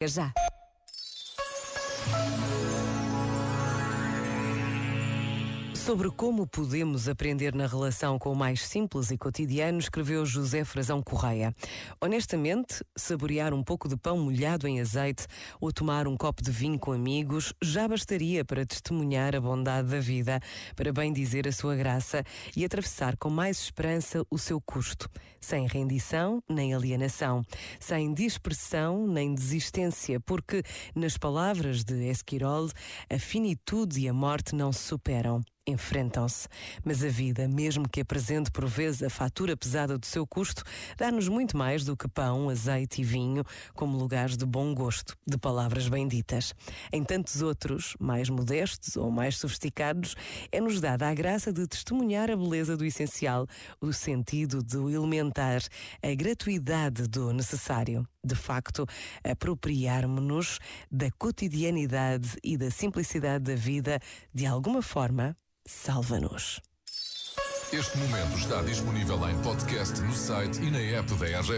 Já. Sobre como podemos aprender na relação com o mais simples e cotidiano, escreveu José Frazão Correia. Honestamente, saborear um pouco de pão molhado em azeite ou tomar um copo de vinho com amigos já bastaria para testemunhar a bondade da vida, para bem dizer a sua graça e atravessar com mais esperança o seu custo, sem rendição nem alienação, sem dispersão nem desistência, porque, nas palavras de Esquirol, a finitude e a morte não se superam enfrentam-se. Mas a vida, mesmo que apresente por vezes a fatura pesada do seu custo, dá-nos muito mais do que pão, azeite e vinho, como lugares de bom gosto, de palavras benditas. Em tantos outros, mais modestos ou mais sofisticados, é-nos dada a graça de testemunhar a beleza do essencial, o sentido do elementar, a gratuidade do necessário de facto, apropriarmos-nos da cotidianidade e da simplicidade da vida de alguma forma salva-nos. Este momento está disponível em podcast no site e na app da RGF.